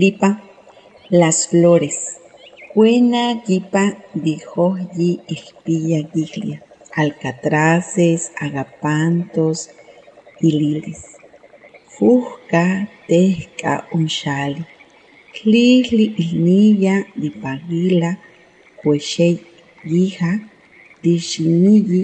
Lipa, las flores. Buena gipa dijo y espilla giglia. Alcatraces, agapantos y lilis. Fusca, tesca, unshali. Clisli ilnilla di pagila, puexey guija, di xinilli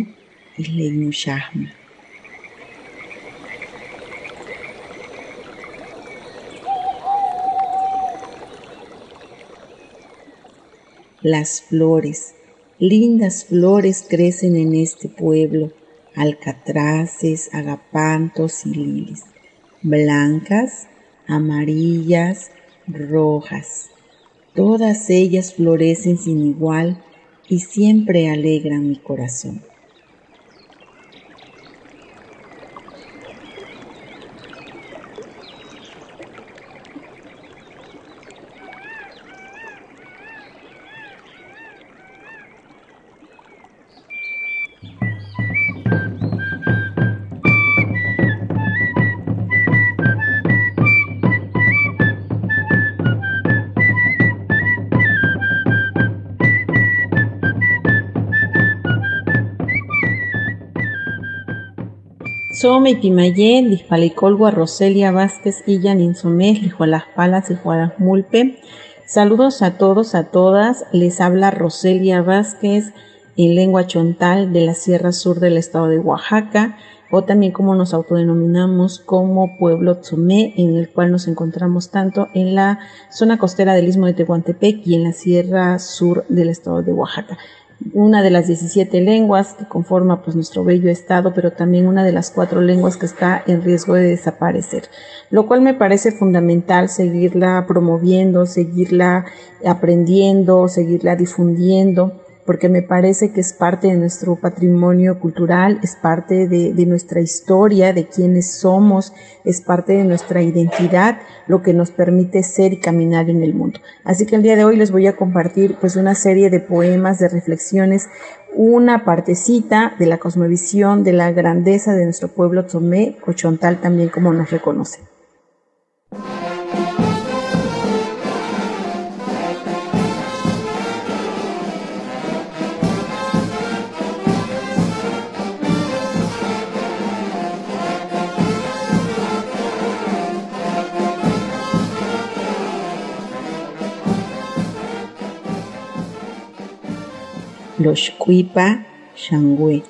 Las flores, lindas flores crecen en este pueblo, alcatraces, agapantos y lilis, blancas, amarillas, rojas. Todas ellas florecen sin igual y siempre alegran mi corazón. Some y Timayén, Dispalicolgua, Roselia Vázquez, Illan Insomés, Lijualas Palas, Lijualas Mulpe. Saludos a todos, a todas. Les habla Roselia Vázquez en lengua chontal de la Sierra Sur del estado de Oaxaca, o también como nos autodenominamos como Pueblo Tzomé, en el cual nos encontramos tanto en la zona costera del Istmo de Tehuantepec y en la Sierra Sur del estado de Oaxaca una de las 17 lenguas que conforma pues nuestro bello estado, pero también una de las cuatro lenguas que está en riesgo de desaparecer, lo cual me parece fundamental seguirla promoviendo, seguirla aprendiendo, seguirla difundiendo porque me parece que es parte de nuestro patrimonio cultural, es parte de, de, nuestra historia, de quiénes somos, es parte de nuestra identidad, lo que nos permite ser y caminar en el mundo. Así que el día de hoy les voy a compartir pues una serie de poemas, de reflexiones, una partecita de la cosmovisión, de la grandeza de nuestro pueblo Tomé, Cochontal también como nos reconoce. Los cuipa shangüe.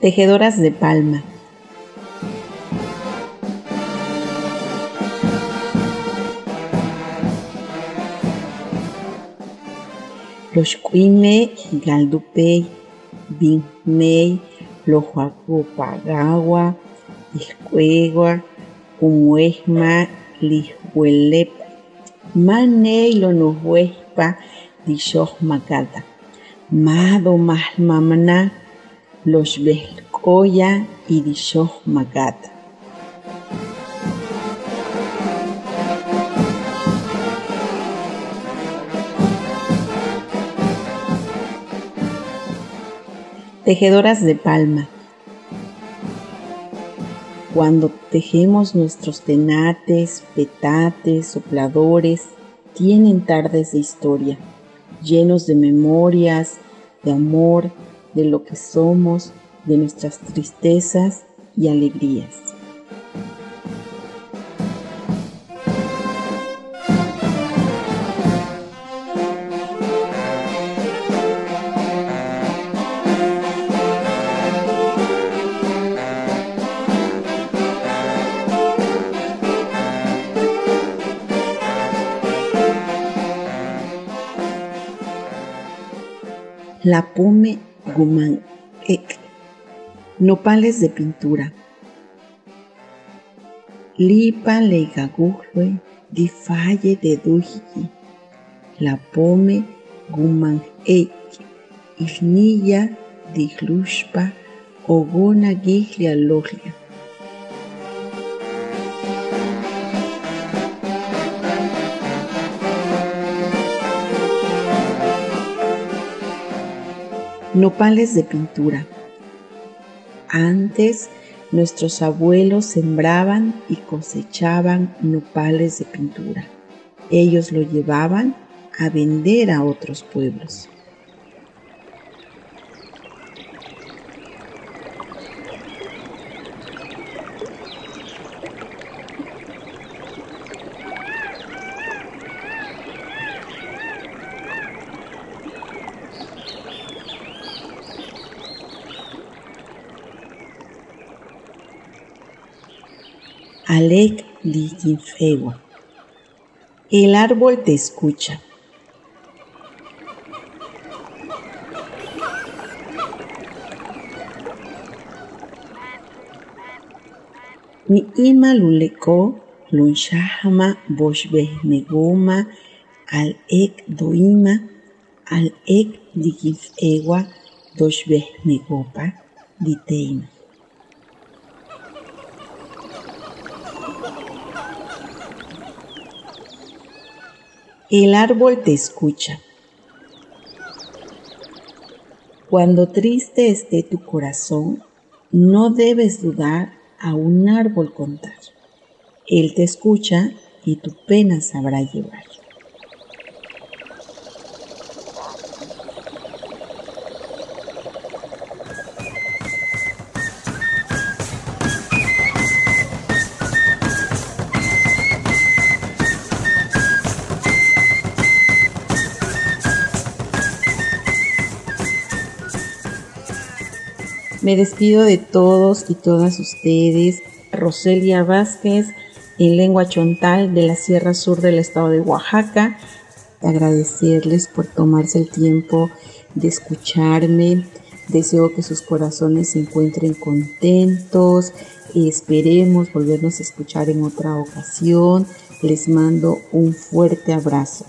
Tejedoras de palma. Los cuime galdupey, binmei, lojuacupagawa, iscuegua, umuesma, lihuelep, manei lo nohuespa, dishoh macata. Mado Mahmamna, los y Dishoh Magata. Tejedoras de palma. Cuando tejemos nuestros tenates, petates, sopladores, tienen tardes de historia llenos de memorias, de amor, de lo que somos, de nuestras tristezas y alegrías. La pume guman ek, nopales de pintura. Lipa leigagurre di falle de duji, la pome guman ek, ilnilla di glushpa ogona giglia loglia. Nopales de pintura. Antes nuestros abuelos sembraban y cosechaban nopales de pintura. Ellos lo llevaban a vender a otros pueblos. Alec. El árbol te escucha. Ni ima luleko lunshahama boshbehmegoma al ek doima al ek digifewa doshbehmegopa diteima. El árbol te escucha. Cuando triste esté tu corazón, no debes dudar a un árbol contar. Él te escucha y tu pena sabrá llevar. Me despido de todos y todas ustedes. Roselia Vázquez, en lengua chontal de la Sierra Sur del estado de Oaxaca. Agradecerles por tomarse el tiempo de escucharme. Deseo que sus corazones se encuentren contentos. Esperemos volvernos a escuchar en otra ocasión. Les mando un fuerte abrazo.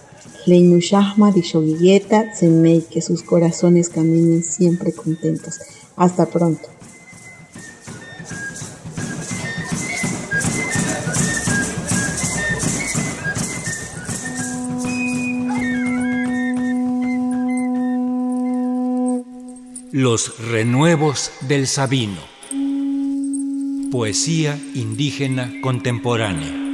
Leinushahma Dishogilleta, Semei, que sus corazones caminen siempre contentos. Hasta pronto. Los renuevos del Sabino. Poesía indígena contemporánea.